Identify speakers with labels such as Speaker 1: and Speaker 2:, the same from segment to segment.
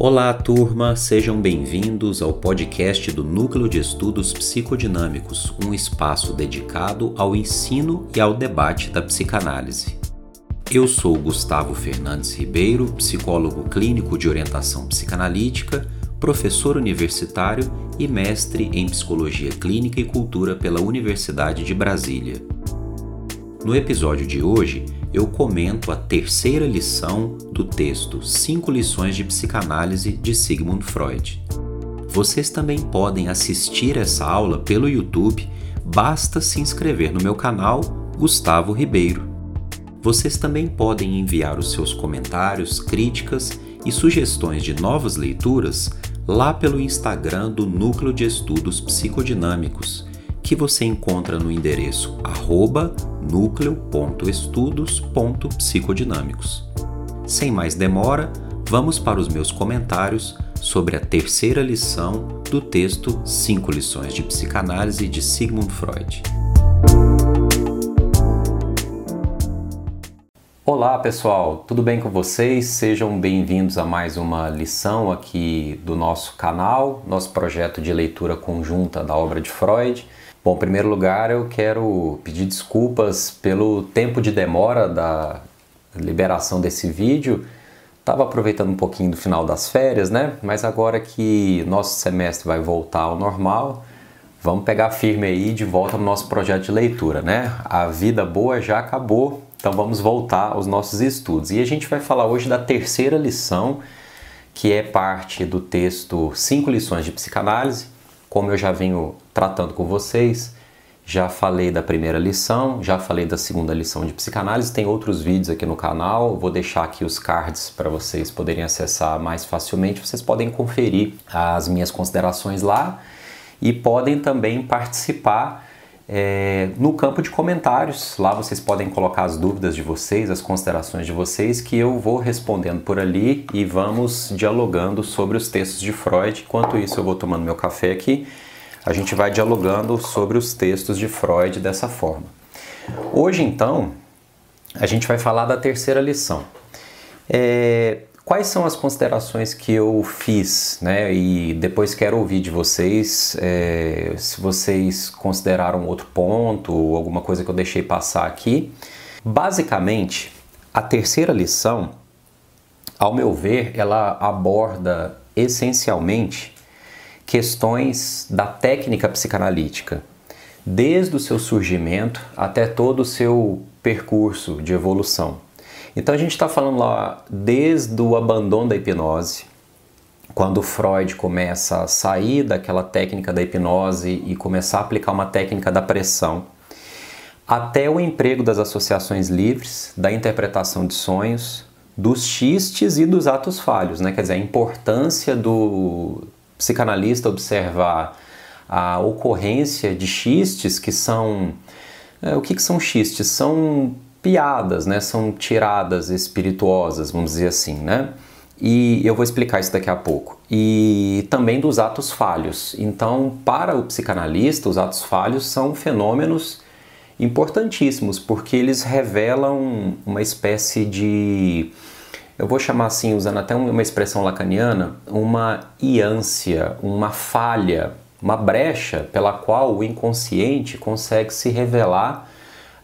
Speaker 1: Olá, turma, sejam bem-vindos ao podcast do Núcleo de Estudos Psicodinâmicos, um espaço dedicado ao ensino e ao debate da psicanálise. Eu sou Gustavo Fernandes Ribeiro, psicólogo clínico de orientação psicanalítica, professor universitário e mestre em psicologia clínica e cultura pela Universidade de Brasília. No episódio de hoje, eu comento a terceira lição do texto Cinco Lições de Psicanálise de Sigmund Freud. Vocês também podem assistir essa aula pelo YouTube, basta se inscrever no meu canal Gustavo Ribeiro. Vocês também podem enviar os seus comentários, críticas e sugestões de novas leituras lá pelo Instagram do Núcleo de Estudos Psicodinâmicos, que você encontra no endereço arroba núcleo.estudos.psicodinâmicos. Sem mais demora, vamos para os meus comentários sobre a terceira lição do texto Cinco Lições de Psicanálise de Sigmund Freud. Olá pessoal, tudo bem com vocês? Sejam bem-vindos a mais uma lição aqui do nosso canal, nosso projeto de leitura conjunta da obra de Freud. Bom, em primeiro lugar, eu quero pedir desculpas pelo tempo de demora da liberação desse vídeo. Estava aproveitando um pouquinho do final das férias, né? Mas agora que nosso semestre vai voltar ao normal, vamos pegar firme aí de volta no nosso projeto de leitura, né? A vida boa já acabou, então vamos voltar aos nossos estudos. E a gente vai falar hoje da terceira lição, que é parte do texto Cinco Lições de Psicanálise como eu já venho tratando com vocês, já falei da primeira lição, já falei da segunda lição de psicanálise, tem outros vídeos aqui no canal, vou deixar aqui os cards para vocês poderem acessar mais facilmente. Vocês podem conferir as minhas considerações lá e podem também participar é, no campo de comentários. Lá vocês podem colocar as dúvidas de vocês, as considerações de vocês, que eu vou respondendo por ali e vamos dialogando sobre os textos de Freud. Enquanto isso, eu vou tomando meu café aqui. A gente vai dialogando sobre os textos de Freud dessa forma. Hoje, então, a gente vai falar da terceira lição. É, Quais são as considerações que eu fiz, né? E depois quero ouvir de vocês é, se vocês consideraram outro ponto ou alguma coisa que eu deixei passar aqui. Basicamente, a terceira lição, ao meu ver, ela aborda essencialmente questões da técnica psicanalítica, desde o seu surgimento até todo o seu percurso de evolução. Então a gente está falando lá desde o abandono da hipnose, quando Freud começa a sair daquela técnica da hipnose e começar a aplicar uma técnica da pressão, até o emprego das associações livres, da interpretação de sonhos, dos xistes e dos atos falhos, né? Quer dizer, a importância do psicanalista observar a ocorrência de xistes que são é, o que, que são xistes? São piadas, né? São tiradas espirituosas, vamos dizer assim, né? E eu vou explicar isso daqui a pouco. E também dos atos falhos. Então, para o psicanalista, os atos falhos são fenômenos importantíssimos, porque eles revelam uma espécie de eu vou chamar assim, usando até uma expressão lacaniana, uma iância, uma falha, uma brecha pela qual o inconsciente consegue se revelar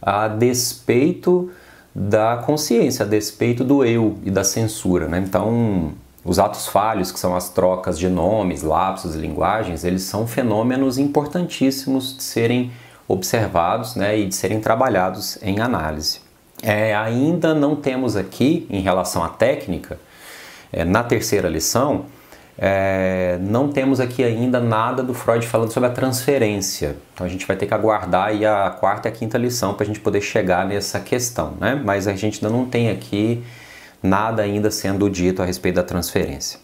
Speaker 1: a despeito da consciência, a despeito do eu e da censura. Né? Então, os atos falhos, que são as trocas de nomes, lapsos linguagens, eles são fenômenos importantíssimos de serem observados né, e de serem trabalhados em análise. É, ainda não temos aqui, em relação à técnica, é, na terceira lição, é, não temos aqui ainda nada do Freud falando sobre a transferência. Então a gente vai ter que aguardar aí a quarta e a quinta lição para a gente poder chegar nessa questão, né? Mas a gente ainda não tem aqui nada ainda sendo dito a respeito da transferência.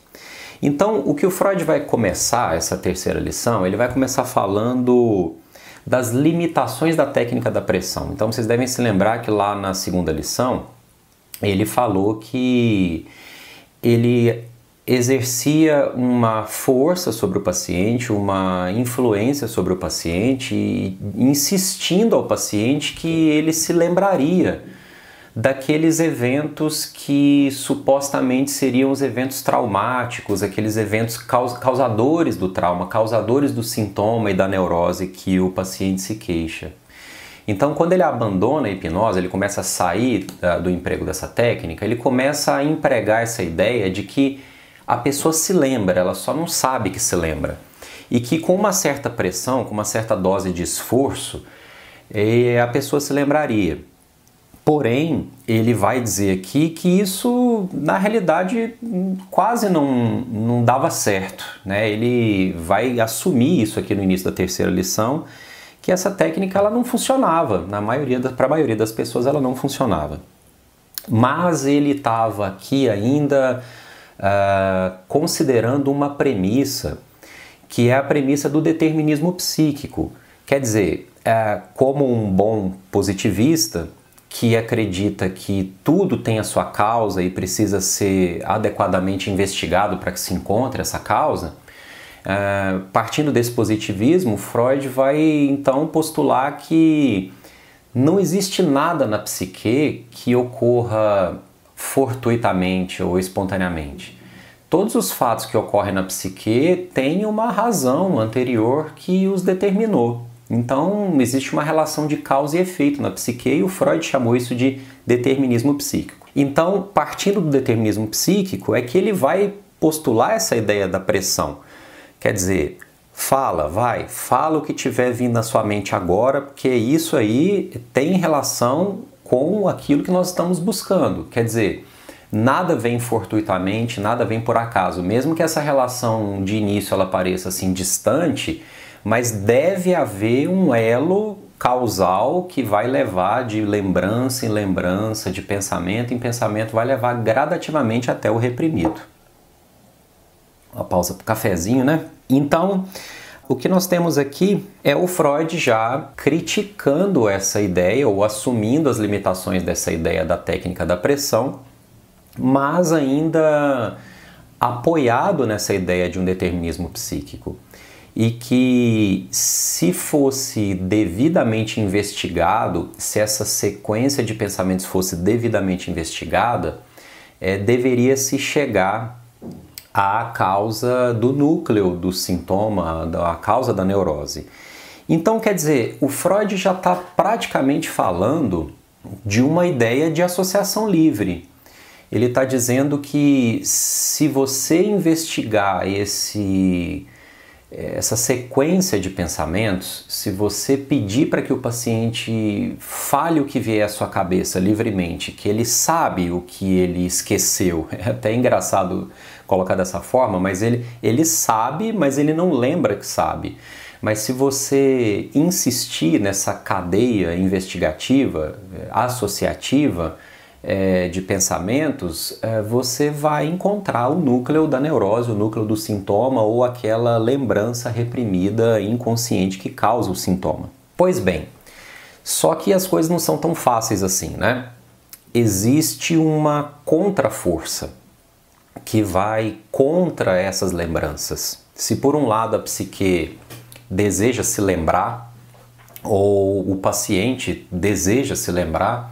Speaker 1: Então, o que o Freud vai começar essa terceira lição, ele vai começar falando das limitações da técnica da pressão. Então, vocês devem se lembrar que lá na segunda lição ele falou que ele exercia uma força sobre o paciente, uma influência sobre o paciente, insistindo ao paciente que ele se lembraria daqueles eventos que supostamente seriam os eventos traumáticos, aqueles eventos causadores do trauma, causadores do sintoma e da neurose que o paciente se queixa. Então, quando ele abandona a hipnose, ele começa a sair do emprego dessa técnica, ele começa a empregar essa ideia de que a pessoa se lembra, ela só não sabe que se lembra. E que com uma certa pressão, com uma certa dose de esforço, eh, a pessoa se lembraria. Porém, ele vai dizer aqui que isso, na realidade, quase não, não dava certo. Né? Ele vai assumir isso aqui no início da terceira lição, que essa técnica ela não funcionava. Na maioria para a maioria das pessoas ela não funcionava. Mas ele estava aqui ainda uh, considerando uma premissa, que é a premissa do determinismo psíquico. Quer dizer, uh, como um bom positivista, que acredita que tudo tem a sua causa e precisa ser adequadamente investigado para que se encontre essa causa, uh, partindo desse positivismo, Freud vai então postular que não existe nada na psique que ocorra fortuitamente ou espontaneamente. Todos os fatos que ocorrem na psique têm uma razão anterior que os determinou. Então, existe uma relação de causa e efeito na psique e o Freud chamou isso de determinismo psíquico. Então, partindo do determinismo psíquico, é que ele vai postular essa ideia da pressão. Quer dizer, fala, vai, fala o que tiver vindo na sua mente agora, porque isso aí tem relação com aquilo que nós estamos buscando. Quer dizer, nada vem fortuitamente, nada vem por acaso. Mesmo que essa relação de início ela pareça assim distante, mas deve haver um elo causal que vai levar de lembrança em lembrança, de pensamento em pensamento, vai levar gradativamente até o reprimido. Uma pausa para o cafezinho, né? Então, o que nós temos aqui é o Freud já criticando essa ideia ou assumindo as limitações dessa ideia da técnica da pressão, mas ainda apoiado nessa ideia de um determinismo psíquico e que, se fosse devidamente investigado, se essa sequência de pensamentos fosse devidamente investigada, é, deveria se chegar à causa do núcleo do sintoma, à causa da neurose. Então, quer dizer, o Freud já está praticamente falando de uma ideia de associação livre. Ele está dizendo que se você investigar esse essa sequência de pensamentos, se você pedir para que o paciente fale o que vier à sua cabeça livremente, que ele sabe o que ele esqueceu, é até engraçado colocar dessa forma, mas ele, ele sabe, mas ele não lembra que sabe. Mas se você insistir nessa cadeia investigativa, associativa, é, de pensamentos, é, você vai encontrar o núcleo da neurose, o núcleo do sintoma ou aquela lembrança reprimida inconsciente que causa o sintoma. Pois bem, só que as coisas não são tão fáceis assim, né? Existe uma contraforça que vai contra essas lembranças. Se por um lado a psique deseja se lembrar, ou o paciente deseja se lembrar,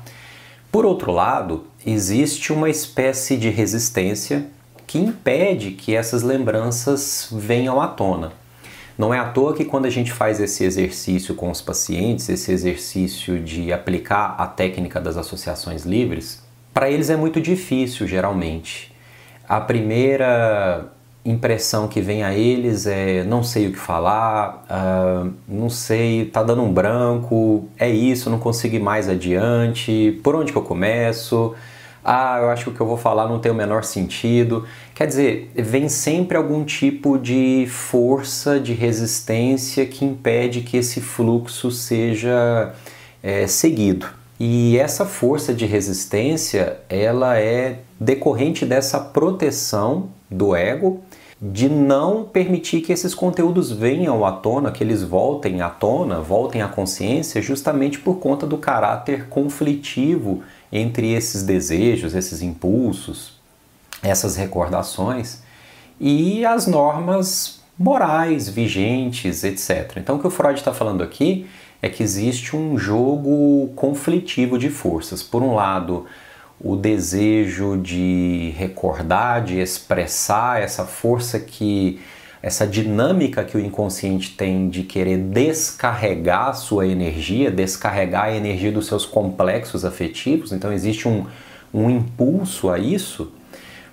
Speaker 1: por outro lado, existe uma espécie de resistência que impede que essas lembranças venham à tona. Não é à toa que quando a gente faz esse exercício com os pacientes, esse exercício de aplicar a técnica das associações livres, para eles é muito difícil, geralmente. A primeira impressão que vem a eles é não sei o que falar, uh, não sei, tá dando um branco, é isso, não consigo ir mais adiante, por onde que eu começo? Ah, eu acho que o que eu vou falar não tem o menor sentido. Quer dizer, vem sempre algum tipo de força, de resistência que impede que esse fluxo seja é, seguido. E essa força de resistência, ela é decorrente dessa proteção do ego de não permitir que esses conteúdos venham à tona, que eles voltem à tona, voltem à consciência, justamente por conta do caráter conflitivo entre esses desejos, esses impulsos, essas recordações e as normas morais vigentes, etc. Então, o que o Freud está falando aqui é que existe um jogo conflitivo de forças. Por um lado, o desejo de recordar, de expressar essa força que essa dinâmica que o inconsciente tem de querer descarregar sua energia, descarregar a energia dos seus complexos afetivos, então existe um, um impulso a isso,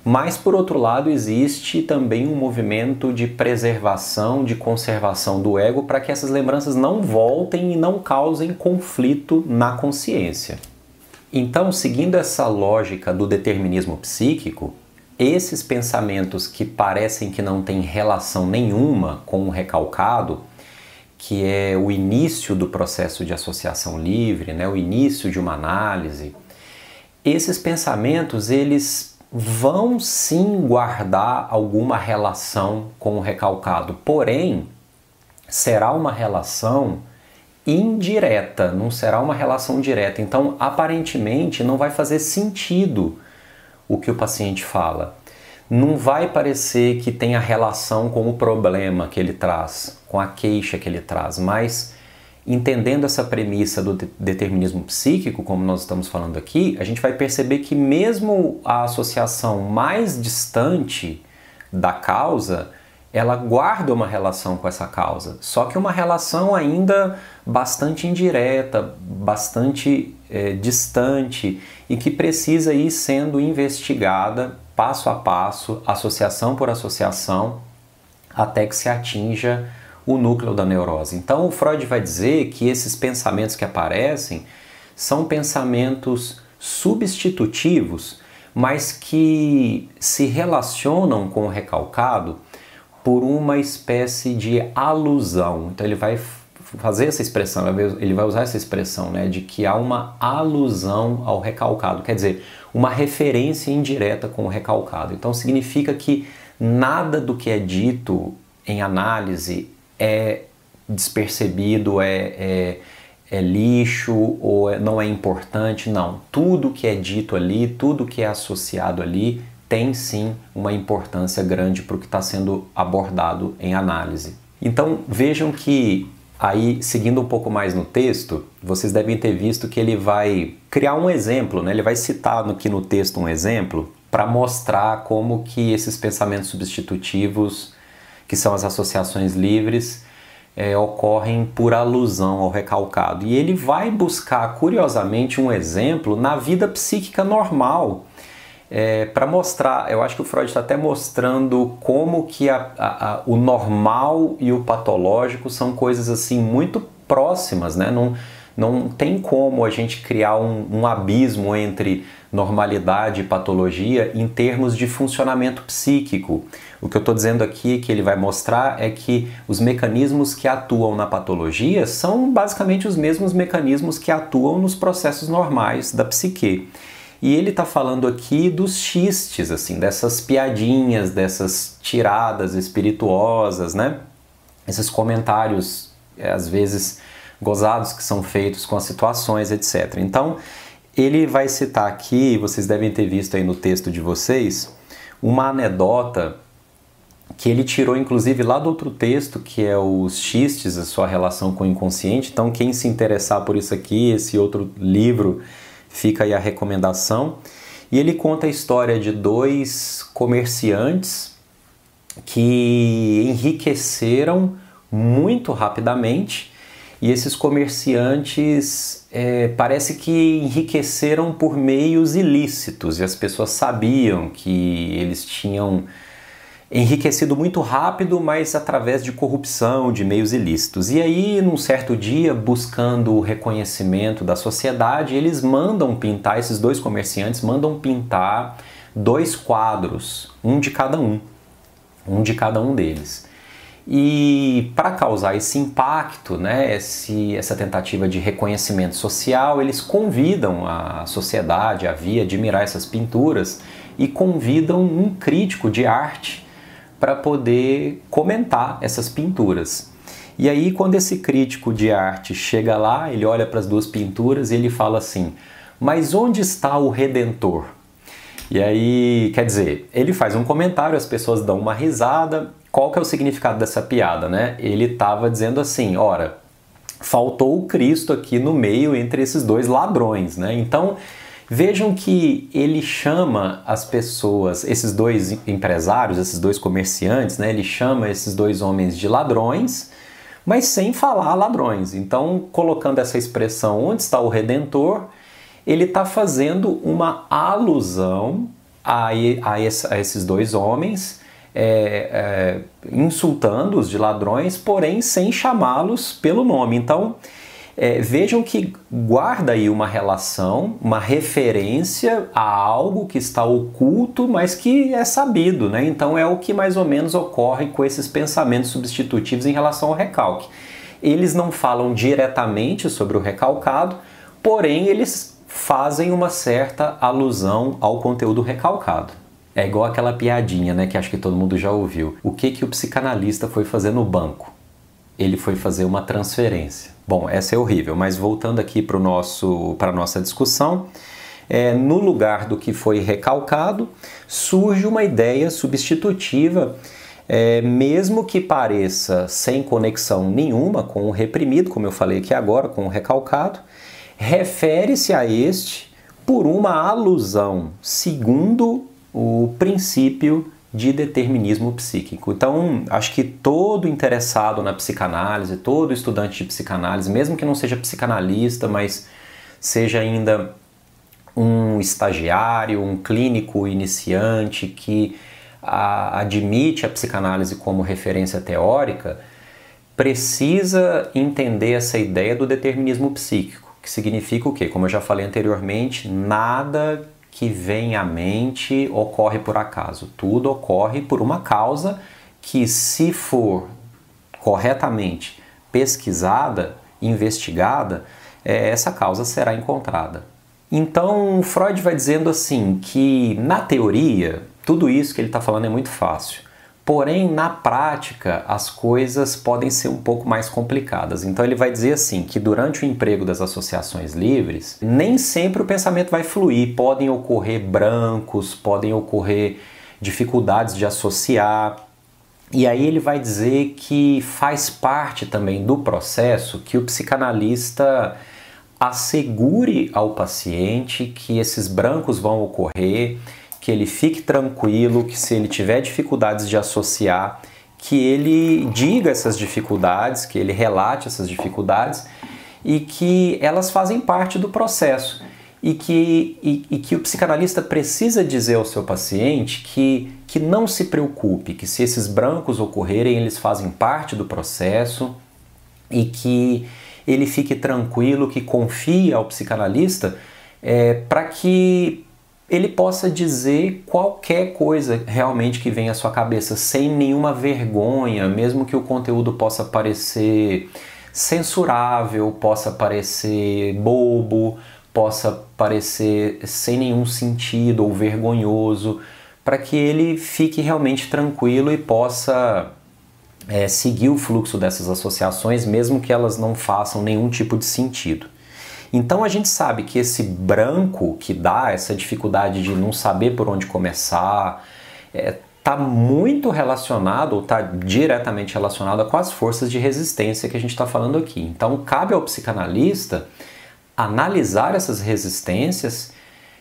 Speaker 1: mas por outro lado existe também um movimento de preservação, de conservação do ego para que essas lembranças não voltem e não causem conflito na consciência. Então, seguindo essa lógica do determinismo psíquico, esses pensamentos que parecem que não têm relação nenhuma com o recalcado, que é o início do processo de associação livre, né, o início de uma análise, esses pensamentos eles vão sim guardar alguma relação com o recalcado, porém será uma relação indireta, não será uma relação direta. Então, aparentemente, não vai fazer sentido o que o paciente fala. Não vai parecer que tenha relação com o problema que ele traz, com a queixa que ele traz, mas entendendo essa premissa do determinismo psíquico, como nós estamos falando aqui, a gente vai perceber que mesmo a associação mais distante da causa, ela guarda uma relação com essa causa, só que uma relação ainda bastante indireta, bastante é, distante e que precisa ir sendo investigada passo a passo, associação por associação, até que se atinja o núcleo da neurose. Então, o Freud vai dizer que esses pensamentos que aparecem são pensamentos substitutivos, mas que se relacionam com o recalcado por uma espécie de alusão. Então ele vai fazer essa expressão, ele vai usar essa expressão, né, de que há uma alusão ao recalcado, quer dizer, uma referência indireta com o recalcado. Então significa que nada do que é dito em análise é despercebido, é, é, é lixo ou é, não é importante, não. Tudo que é dito ali, tudo que é associado ali tem sim uma importância grande para o que está sendo abordado em análise. Então vejam que aí, seguindo um pouco mais no texto, vocês devem ter visto que ele vai criar um exemplo, né? ele vai citar aqui no texto um exemplo para mostrar como que esses pensamentos substitutivos, que são as associações livres, é, ocorrem por alusão ao recalcado. E ele vai buscar, curiosamente, um exemplo na vida psíquica normal é, para mostrar, eu acho que o Freud está até mostrando como que a, a, a, o normal e o patológico são coisas assim muito próximas, né? Não, não tem como a gente criar um, um abismo entre normalidade e patologia em termos de funcionamento psíquico. O que eu estou dizendo aqui que ele vai mostrar é que os mecanismos que atuam na patologia são basicamente os mesmos mecanismos que atuam nos processos normais da psique. E ele está falando aqui dos xistes, assim, dessas piadinhas, dessas tiradas espirituosas, né? Esses comentários, é, às vezes, gozados que são feitos com as situações, etc. Então, ele vai citar aqui, vocês devem ter visto aí no texto de vocês, uma anedota que ele tirou inclusive lá do outro texto, que é os xistes, a sua relação com o inconsciente. Então, quem se interessar por isso aqui, esse outro livro Fica aí a recomendação. E ele conta a história de dois comerciantes que enriqueceram muito rapidamente e esses comerciantes é, parece que enriqueceram por meios ilícitos e as pessoas sabiam que eles tinham enriquecido muito rápido, mas através de corrupção, de meios ilícitos. E aí, num certo dia, buscando o reconhecimento da sociedade, eles mandam pintar, esses dois comerciantes mandam pintar dois quadros, um de cada um, um de cada um deles. E para causar esse impacto, né, esse, essa tentativa de reconhecimento social, eles convidam a sociedade a vir admirar essas pinturas e convidam um crítico de arte para poder comentar essas pinturas. E aí, quando esse crítico de arte chega lá, ele olha para as duas pinturas e ele fala assim: Mas onde está o Redentor? E aí, quer dizer, ele faz um comentário, as pessoas dão uma risada. Qual que é o significado dessa piada, né? Ele estava dizendo assim: ora, faltou o Cristo aqui no meio entre esses dois ladrões, né? Então, vejam que ele chama as pessoas, esses dois empresários, esses dois comerciantes, né? Ele chama esses dois homens de ladrões, mas sem falar ladrões. Então, colocando essa expressão onde está o redentor, ele está fazendo uma alusão a, a, esses dois homens é, é, insultando-os de ladrões, porém sem chamá-los pelo nome. Então, é, vejam que guarda aí uma relação, uma referência a algo que está oculto, mas que é sabido, né? Então é o que mais ou menos ocorre com esses pensamentos substitutivos em relação ao recalque. Eles não falam diretamente sobre o recalcado, porém eles fazem uma certa alusão ao conteúdo recalcado. É igual aquela piadinha, né, que acho que todo mundo já ouviu. O que que o psicanalista foi fazer no banco? Ele foi fazer uma transferência. Bom, essa é horrível, mas voltando aqui para para nossa discussão, é, no lugar do que foi recalcado, surge uma ideia substitutiva, é, mesmo que pareça sem conexão nenhuma com o reprimido, como eu falei aqui agora, com o recalcado, refere-se a este por uma alusão, segundo o princípio de determinismo psíquico. Então, acho que todo interessado na psicanálise, todo estudante de psicanálise, mesmo que não seja psicanalista, mas seja ainda um estagiário, um clínico iniciante que a, admite a psicanálise como referência teórica, precisa entender essa ideia do determinismo psíquico, que significa o quê? Como eu já falei anteriormente, nada que vem à mente ocorre por acaso. Tudo ocorre por uma causa que, se for corretamente pesquisada, investigada, é, essa causa será encontrada. Então, Freud vai dizendo assim que, na teoria, tudo isso que ele está falando é muito fácil. Porém, na prática, as coisas podem ser um pouco mais complicadas. Então, ele vai dizer assim que durante o emprego das associações livres, nem sempre o pensamento vai fluir. Podem ocorrer brancos, podem ocorrer dificuldades de associar. E aí ele vai dizer que faz parte também do processo que o psicanalista assegure ao paciente que esses brancos vão ocorrer que ele fique tranquilo, que se ele tiver dificuldades de associar, que ele diga essas dificuldades, que ele relate essas dificuldades e que elas fazem parte do processo. E que, e, e, que o psicanalista precisa dizer ao seu paciente que, que não se preocupe, que se esses brancos ocorrerem, eles fazem parte do processo e que ele fique tranquilo, que confie ao psicanalista é, para que ele possa dizer qualquer coisa realmente que venha à sua cabeça, sem nenhuma vergonha, mesmo que o conteúdo possa parecer censurável, possa parecer bobo, possa parecer sem nenhum sentido ou vergonhoso, para que ele fique realmente tranquilo e possa é, seguir o fluxo dessas associações, mesmo que elas não façam nenhum tipo de sentido. Então a gente sabe que esse branco que dá essa dificuldade de não saber por onde começar, está é, tá muito relacionado ou está diretamente relacionado com as forças de resistência que a gente está falando aqui. Então cabe ao psicanalista analisar essas resistências,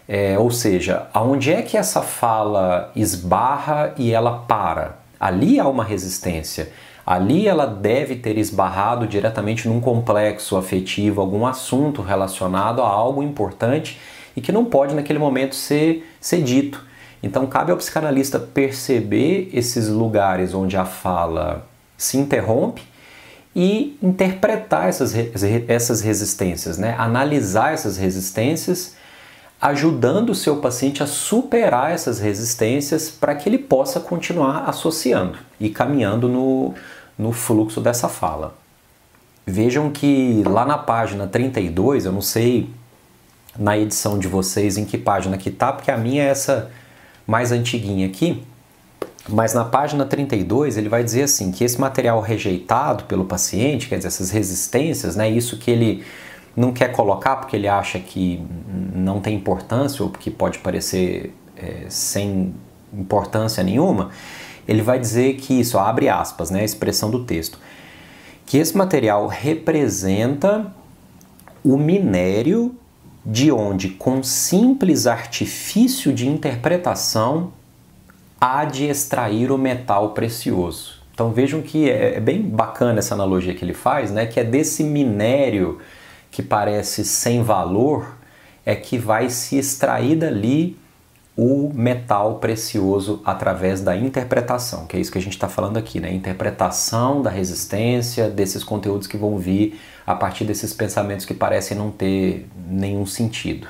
Speaker 1: é, ou seja, aonde é que essa fala esbarra e ela para. Ali há uma resistência. Ali ela deve ter esbarrado diretamente num complexo afetivo, algum assunto relacionado a algo importante e que não pode naquele momento ser, ser dito. Então cabe ao psicanalista perceber esses lugares onde a fala se interrompe e interpretar essas, essas resistências, né? analisar essas resistências, ajudando o seu paciente a superar essas resistências para que ele possa continuar associando e caminhando no, no fluxo dessa fala. Vejam que lá na página 32, eu não sei na edição de vocês em que página que tá, porque a minha é essa mais antiguinha aqui, mas na página 32 ele vai dizer assim que esse material rejeitado pelo paciente, quer dizer, essas resistências, né, isso que ele não quer colocar porque ele acha que não tem importância ou porque pode parecer é, sem importância nenhuma, ele vai dizer que isso, abre aspas, né, a expressão do texto, que esse material representa o minério de onde, com simples artifício de interpretação, há de extrair o metal precioso. Então vejam que é, é bem bacana essa analogia que ele faz, né? Que é desse minério que parece sem valor, é que vai se extrair dali o metal precioso através da interpretação, que é isso que a gente está falando aqui, né? Interpretação da resistência, desses conteúdos que vão vir a partir desses pensamentos que parecem não ter nenhum sentido.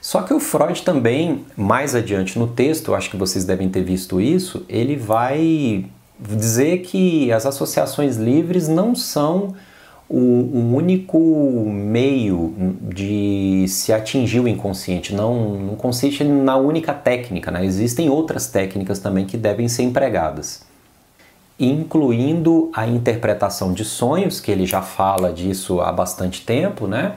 Speaker 1: Só que o Freud também, mais adiante no texto, acho que vocês devem ter visto isso, ele vai dizer que as associações livres não são o, o, único meio de se atingir o inconsciente, não, não consiste na única técnica, né? existem outras técnicas também que devem ser empregadas, incluindo a interpretação de sonhos, que ele já fala disso há bastante tempo, né?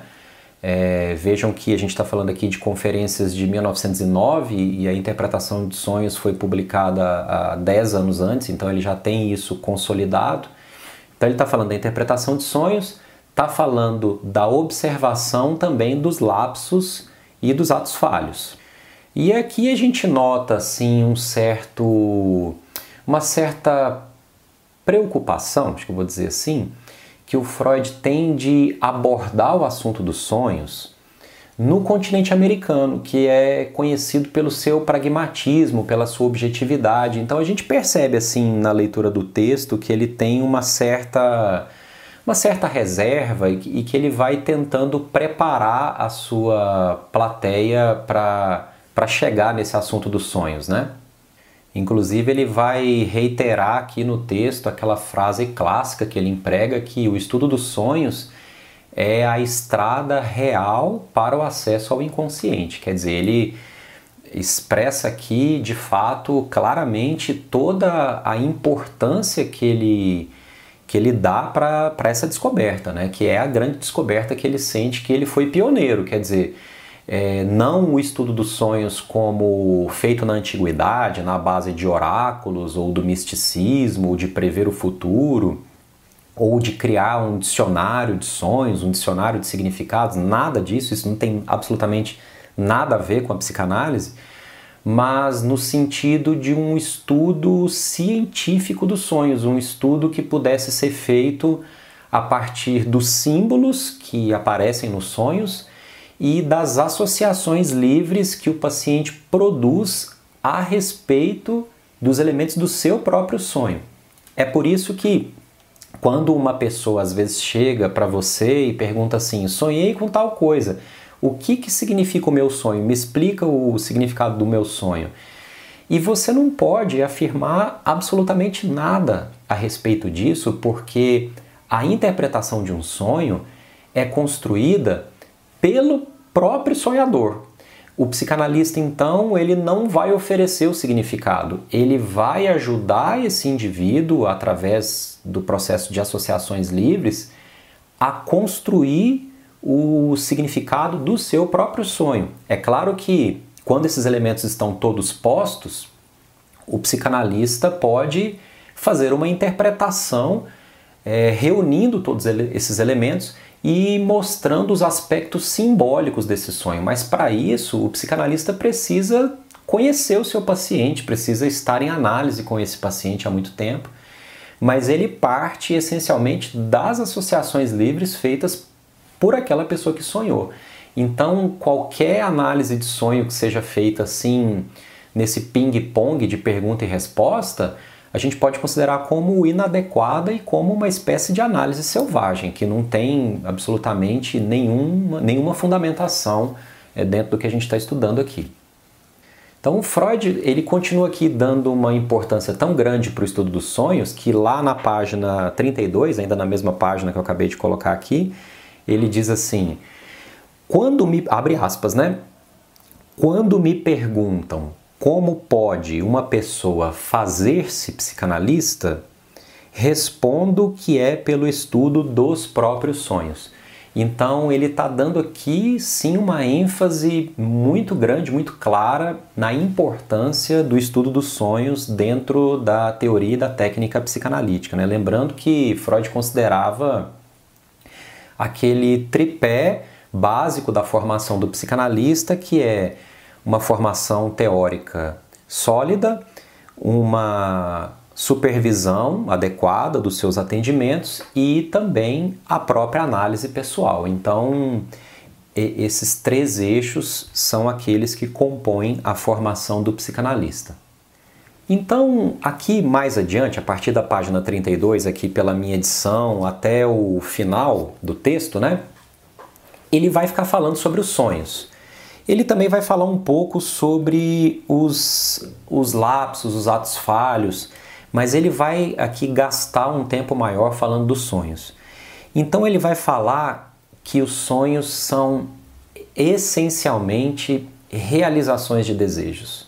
Speaker 1: É, vejam que a gente está falando aqui de conferências de 1909 e a interpretação de sonhos foi publicada há 10 anos antes, então ele já tem isso consolidado. Então ele está falando da interpretação de sonhos, está falando da observação também dos lapsos e dos atos falhos. E aqui a gente nota assim um certo uma certa preocupação, acho que eu vou dizer assim, que o Freud tem de abordar o assunto dos sonhos no continente americano, que é conhecido pelo seu pragmatismo, pela sua objetividade. Então a gente percebe assim na leitura do texto que ele tem uma certa uma certa reserva e que ele vai tentando preparar a sua plateia para chegar nesse assunto dos sonhos, né? Inclusive ele vai reiterar aqui no texto aquela frase clássica que ele emprega que o estudo dos sonhos é a estrada real para o acesso ao inconsciente. Quer dizer, ele expressa aqui de fato claramente toda a importância que ele que ele dá para essa descoberta, né? que é a grande descoberta que ele sente que ele foi pioneiro, quer dizer, é, não o estudo dos sonhos como feito na antiguidade, na base de oráculos ou do misticismo, de prever o futuro, ou de criar um dicionário de sonhos, um dicionário de significados, nada disso, isso não tem absolutamente nada a ver com a psicanálise, mas no sentido de um estudo científico dos sonhos, um estudo que pudesse ser feito a partir dos símbolos que aparecem nos sonhos e das associações livres que o paciente produz a respeito dos elementos do seu próprio sonho. É por isso que quando uma pessoa às vezes chega para você e pergunta assim: sonhei com tal coisa, o que, que significa o meu sonho? Me explica o significado do meu sonho. E você não pode afirmar absolutamente nada a respeito disso, porque a interpretação de um sonho é construída pelo próprio sonhador. O psicanalista, então, ele não vai oferecer o significado, ele vai ajudar esse indivíduo, através do processo de associações livres, a construir o significado do seu próprio sonho. É claro que, quando esses elementos estão todos postos, o psicanalista pode fazer uma interpretação é, reunindo todos esses elementos e mostrando os aspectos simbólicos desse sonho. Mas para isso, o psicanalista precisa conhecer o seu paciente, precisa estar em análise com esse paciente há muito tempo. Mas ele parte essencialmente das associações livres feitas por aquela pessoa que sonhou. Então, qualquer análise de sonho que seja feita assim, nesse ping-pong de pergunta e resposta, a gente pode considerar como inadequada e como uma espécie de análise selvagem, que não tem absolutamente nenhuma, nenhuma fundamentação é, dentro do que a gente está estudando aqui. Então Freud ele continua aqui dando uma importância tão grande para o estudo dos sonhos que lá na página 32, ainda na mesma página que eu acabei de colocar aqui, ele diz assim: quando me abre aspas, né? Quando me perguntam como pode uma pessoa fazer-se psicanalista? Respondo que é pelo estudo dos próprios sonhos. Então ele está dando aqui sim uma ênfase muito grande, muito clara na importância do estudo dos sonhos dentro da teoria e da técnica psicanalítica. Né? Lembrando que Freud considerava aquele tripé básico da formação do psicanalista, que é uma formação teórica sólida, uma supervisão adequada dos seus atendimentos e também a própria análise pessoal. Então, esses três eixos são aqueles que compõem a formação do psicanalista. Então, aqui mais adiante, a partir da página 32, aqui pela minha edição até o final do texto, né? Ele vai ficar falando sobre os sonhos. Ele também vai falar um pouco sobre os, os lapsos, os atos falhos, mas ele vai aqui gastar um tempo maior falando dos sonhos. Então ele vai falar que os sonhos são essencialmente realizações de desejos,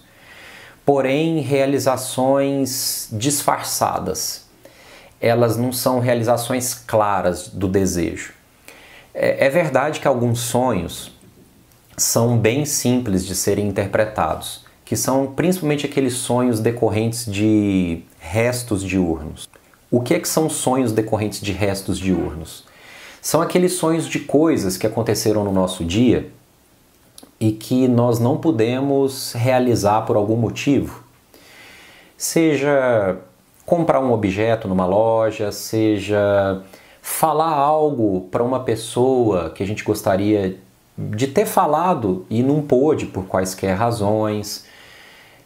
Speaker 1: porém realizações disfarçadas. Elas não são realizações claras do desejo. É, é verdade que alguns sonhos são bem simples de serem interpretados, que são principalmente aqueles sonhos decorrentes de restos diurnos. O que é que são sonhos decorrentes de restos diurnos? São aqueles sonhos de coisas que aconteceram no nosso dia e que nós não pudemos realizar por algum motivo. Seja comprar um objeto numa loja, seja falar algo para uma pessoa que a gente gostaria de ter falado e não pôde por quaisquer razões.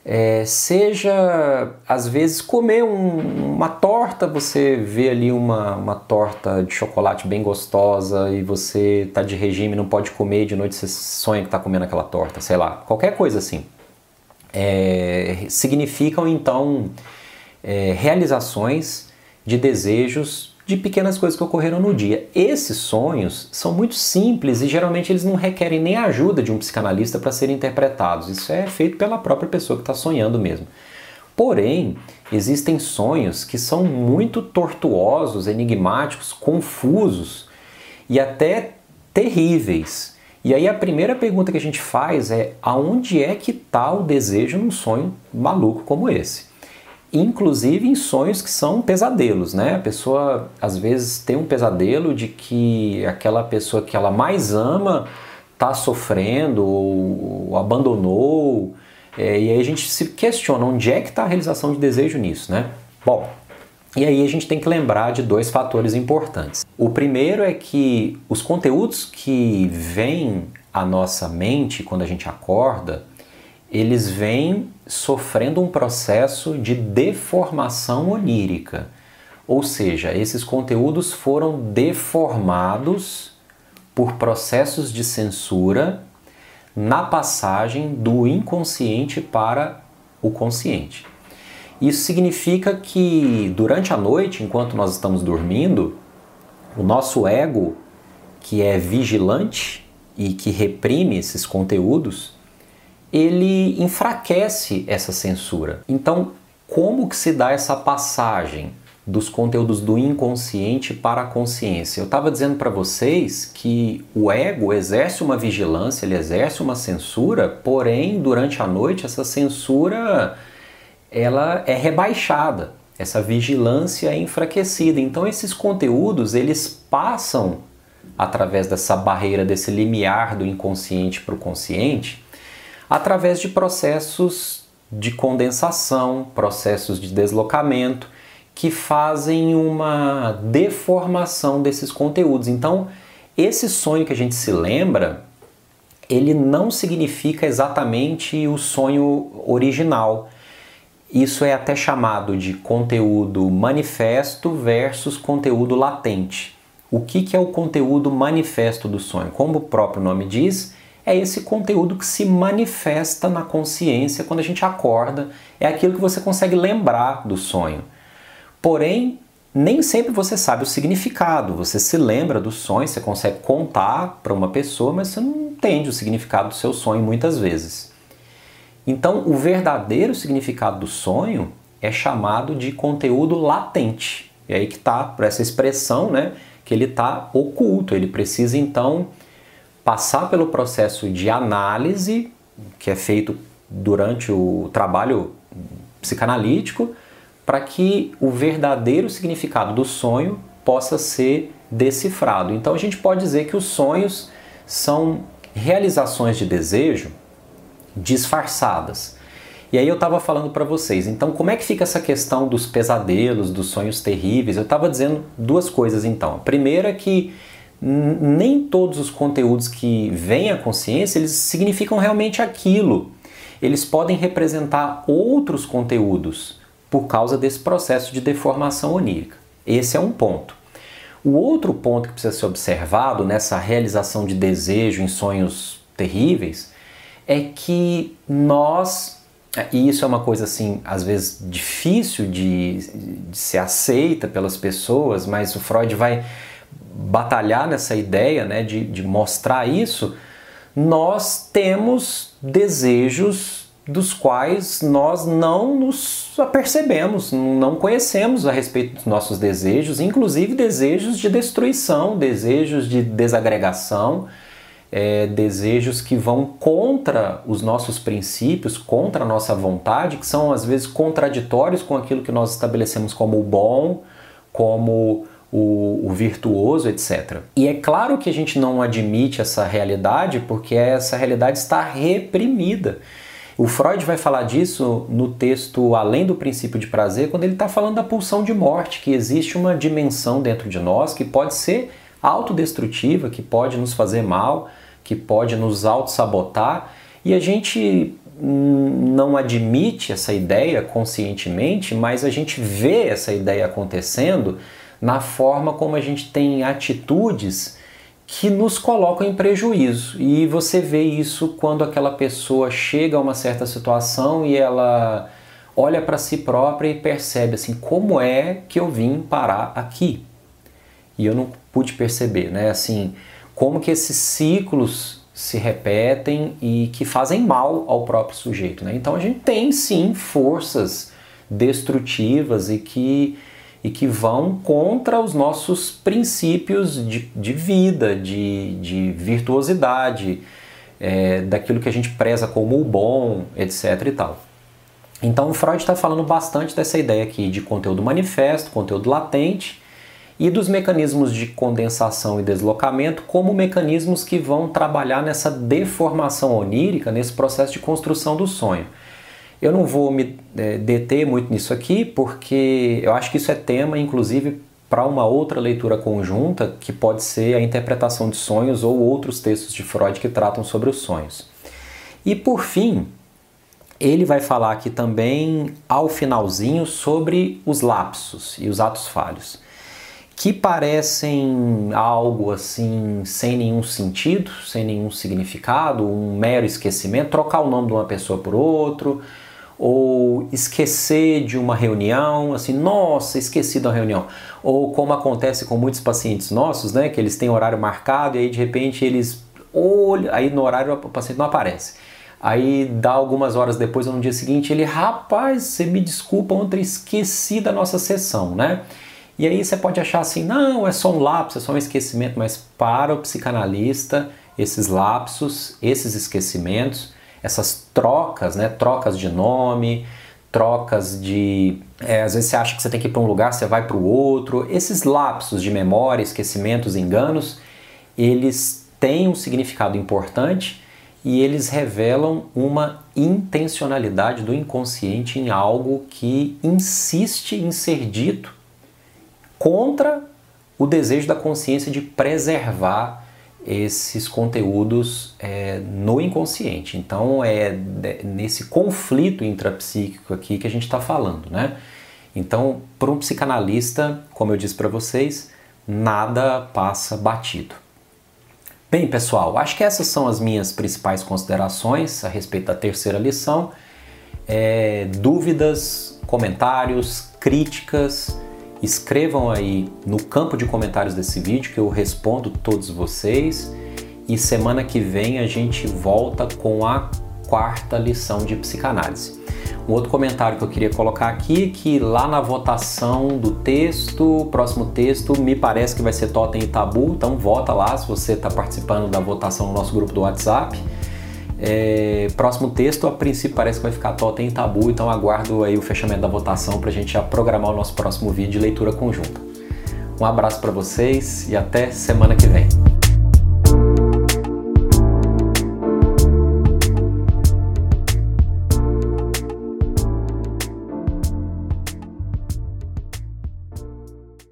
Speaker 1: É, seja, às vezes, comer um, uma torta, você vê ali uma, uma torta de chocolate bem gostosa e você está de regime, não pode comer, de noite você sonha que está comendo aquela torta, sei lá, qualquer coisa assim. É, significam então é, realizações de desejos de pequenas coisas que ocorreram no dia. Esses sonhos são muito simples e geralmente eles não requerem nem a ajuda de um psicanalista para serem interpretados. Isso é feito pela própria pessoa que está sonhando mesmo. Porém, existem sonhos que são muito tortuosos, enigmáticos, confusos e até terríveis. E aí a primeira pergunta que a gente faz é aonde é que está o desejo num sonho maluco como esse? Inclusive em sonhos que são pesadelos, né? A pessoa às vezes tem um pesadelo de que aquela pessoa que ela mais ama está sofrendo ou, ou abandonou, é, e aí a gente se questiona onde é que está a realização de desejo nisso, né? Bom, e aí a gente tem que lembrar de dois fatores importantes. O primeiro é que os conteúdos que vêm à nossa mente quando a gente acorda, eles vêm sofrendo um processo de deformação onírica. Ou seja, esses conteúdos foram deformados por processos de censura na passagem do inconsciente para o consciente. Isso significa que durante a noite, enquanto nós estamos dormindo, o nosso ego, que é vigilante e que reprime esses conteúdos, ele enfraquece essa censura. Então, como que se dá essa passagem dos conteúdos do inconsciente para a consciência? Eu estava dizendo para vocês que o ego exerce uma vigilância, ele exerce uma censura, porém, durante a noite essa censura ela é rebaixada, essa vigilância é enfraquecida. Então esses conteúdos, eles passam através dessa barreira desse limiar do inconsciente para o consciente através de processos de condensação, processos de deslocamento que fazem uma deformação desses conteúdos. Então, esse sonho que a gente se lembra, ele não significa exatamente o sonho original. Isso é até chamado de conteúdo manifesto versus conteúdo latente. O que, que é o conteúdo manifesto do sonho? Como o próprio nome diz, é esse conteúdo que se manifesta na consciência quando a gente acorda, é aquilo que você consegue lembrar do sonho. Porém, nem sempre você sabe o significado. Você se lembra do sonho, você consegue contar para uma pessoa, mas você não entende o significado do seu sonho muitas vezes. Então, o verdadeiro significado do sonho é chamado de conteúdo latente. E aí que está, por essa expressão, né, que ele está oculto. Ele precisa então passar pelo processo de análise que é feito durante o trabalho psicanalítico para que o verdadeiro significado do sonho possa ser decifrado. Então a gente pode dizer que os sonhos são realizações de desejo disfarçadas. E aí eu estava falando para vocês, então como é que fica essa questão dos pesadelos, dos sonhos terríveis? Eu estava dizendo duas coisas então. A primeira é que nem todos os conteúdos que vêm à consciência, eles significam realmente aquilo. Eles podem representar outros conteúdos por causa desse processo de deformação onírica. Esse é um ponto. O outro ponto que precisa ser observado nessa realização de desejo em sonhos terríveis é que nós, e isso é uma coisa assim, às vezes difícil de, de ser aceita pelas pessoas, mas o Freud vai batalhar nessa ideia né, de, de mostrar isso, nós temos desejos dos quais nós não nos apercebemos, não conhecemos a respeito dos nossos desejos, inclusive desejos de destruição, desejos de desagregação, é, desejos que vão contra os nossos princípios, contra a nossa vontade, que são às vezes contraditórios com aquilo que nós estabelecemos como bom, como o, o, virtuoso, etc. E é claro que a gente não admite essa realidade porque essa realidade está reprimida. O Freud vai falar disso no texto Além do Princípio de Prazer, quando ele está falando da pulsão de morte, que existe uma dimensão dentro de nós que pode ser autodestrutiva, que pode nos fazer mal, que pode nos auto-sabotar, e a gente não admite essa ideia conscientemente, mas a gente vê essa ideia acontecendo na forma como a gente tem atitudes que nos colocam em prejuízo. E você vê isso quando aquela pessoa chega a uma certa situação e ela olha para si própria e percebe assim, como é que eu vim parar aqui? E eu não pude perceber, né? Assim, como que esses ciclos se repetem e que fazem mal ao próprio sujeito, né? Então a gente tem sim forças destrutivas e que e que vão contra os nossos princípios de, de vida, de, de virtuosidade, é, daquilo que a gente preza como o bom, etc. e tal. Então, Freud está falando bastante dessa ideia aqui de conteúdo manifesto, conteúdo latente e dos mecanismos de condensação e deslocamento como mecanismos que vão trabalhar nessa deformação onírica, nesse processo de construção do sonho. Eu não vou me é, deter muito nisso aqui, porque eu acho que isso é tema, inclusive, para uma outra leitura conjunta, que pode ser a interpretação de sonhos ou outros textos de Freud que tratam sobre os sonhos. E por fim, ele vai falar aqui também, ao finalzinho, sobre os lapsos e os atos falhos, que parecem algo assim sem nenhum sentido, sem nenhum significado, um mero esquecimento, trocar o nome de uma pessoa por outro ou esquecer de uma reunião, assim, nossa, esqueci da reunião. Ou como acontece com muitos pacientes nossos, né, que eles têm horário marcado e aí de repente eles olham, aí no horário o paciente não aparece. Aí dá algumas horas depois ou no dia seguinte, ele, rapaz, você me desculpa, ontem esqueci da nossa sessão, né? E aí você pode achar assim, não, é só um lapso, é só um esquecimento, mas para o psicanalista, esses lapsos, esses esquecimentos, essas trocas, né? Trocas de nome, trocas de. É, às vezes você acha que você tem que ir para um lugar, você vai para o outro. Esses lapsos de memória, esquecimentos, enganos, eles têm um significado importante e eles revelam uma intencionalidade do inconsciente em algo que insiste em ser dito contra o desejo da consciência de preservar esses conteúdos é, no inconsciente. Então é nesse conflito intrapsíquico aqui que a gente está falando, né? Então, para um psicanalista, como eu disse para vocês, nada passa batido. Bem, pessoal, acho que essas são as minhas principais considerações a respeito da terceira lição. É, dúvidas, comentários, críticas Escrevam aí no campo de comentários desse vídeo que eu respondo todos vocês. E semana que vem a gente volta com a quarta lição de psicanálise. Um outro comentário que eu queria colocar aqui que lá na votação do texto, próximo texto, me parece que vai ser Totem e Tabu, então vota lá se você está participando da votação no nosso grupo do WhatsApp. É, próximo texto, a princípio parece que vai ficar Totem e Tabu, então aguardo aí o fechamento da votação para a gente já programar o nosso próximo vídeo de leitura conjunta. Um abraço para vocês e até semana que vem.